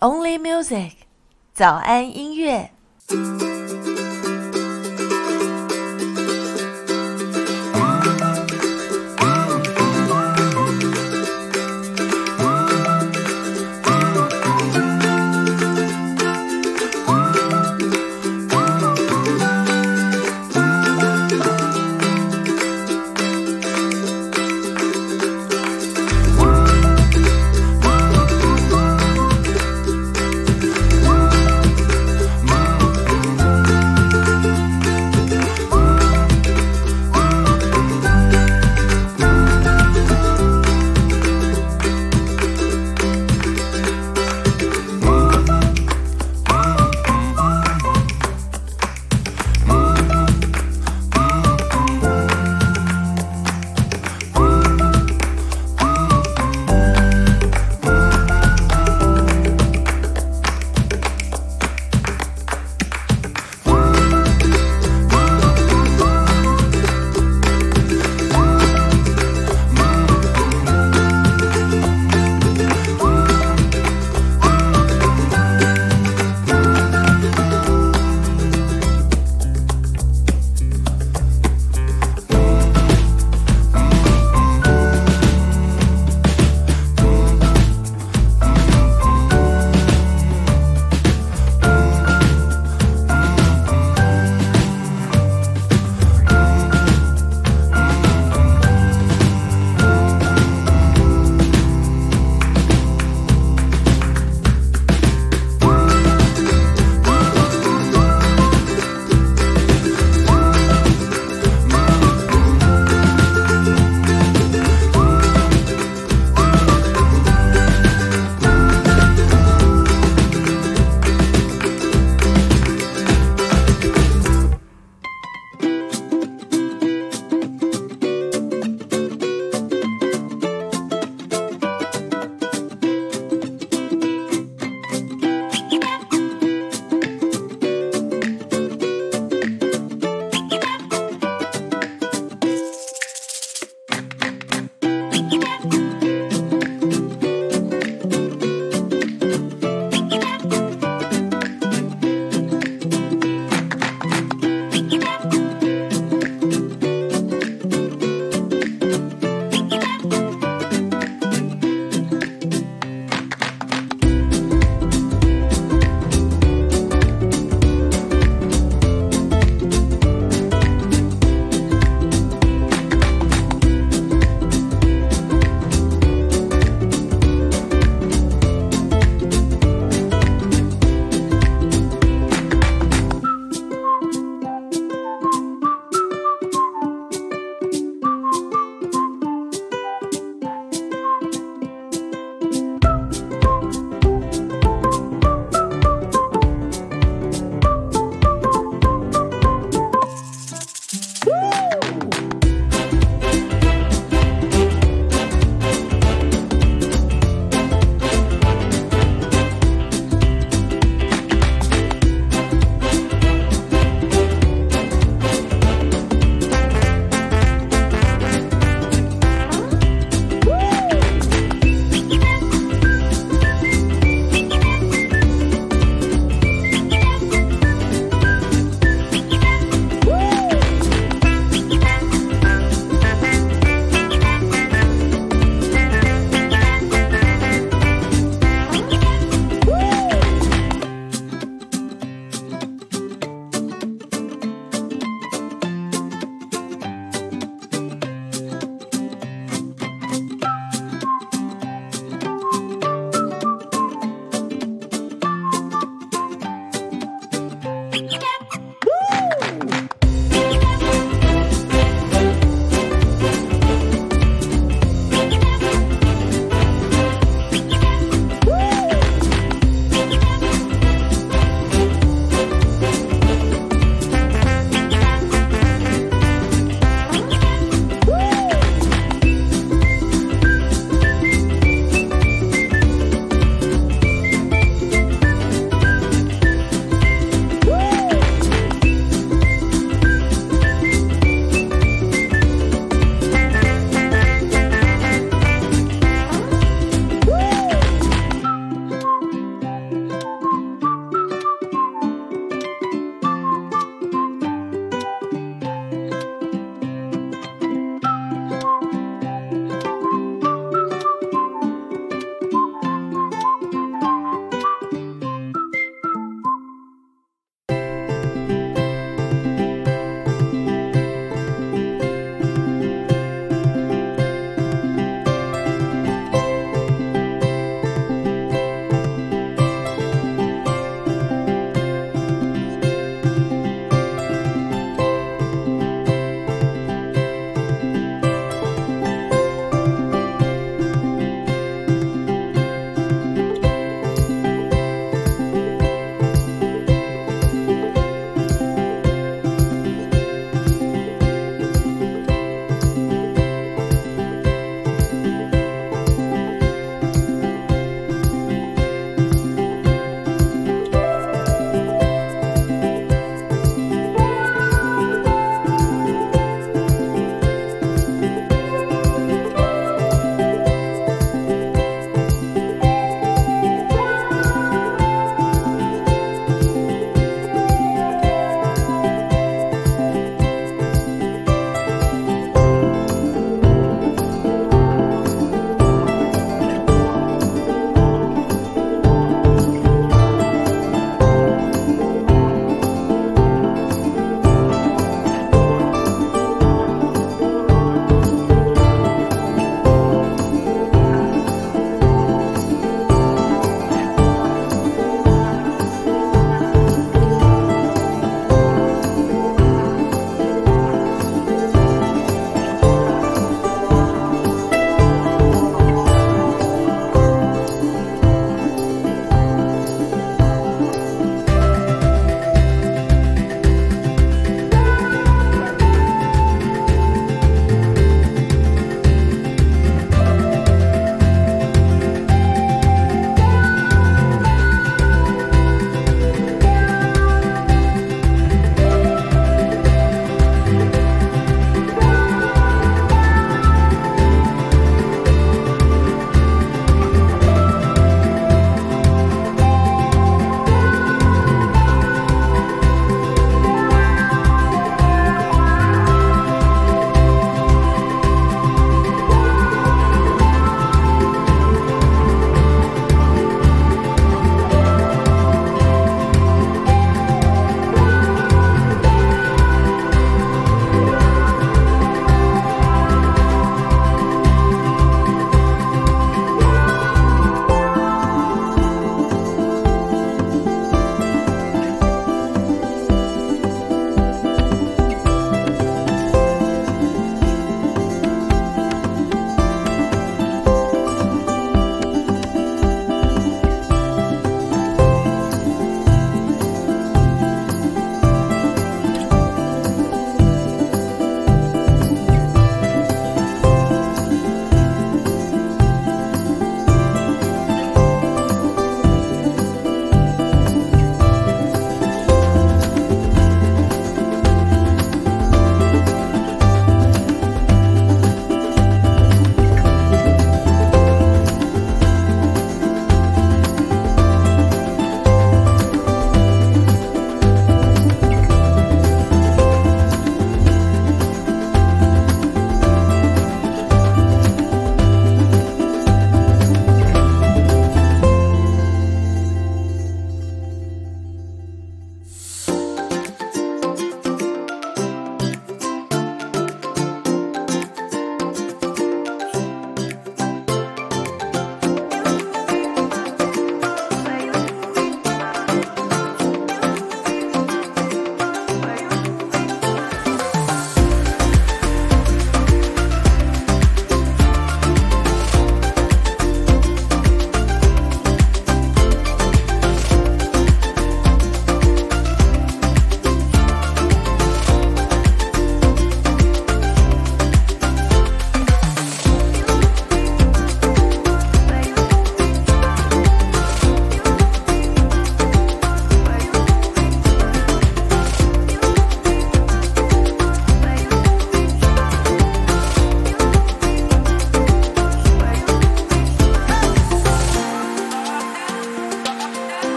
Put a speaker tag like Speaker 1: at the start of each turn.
Speaker 1: only music 早安音乐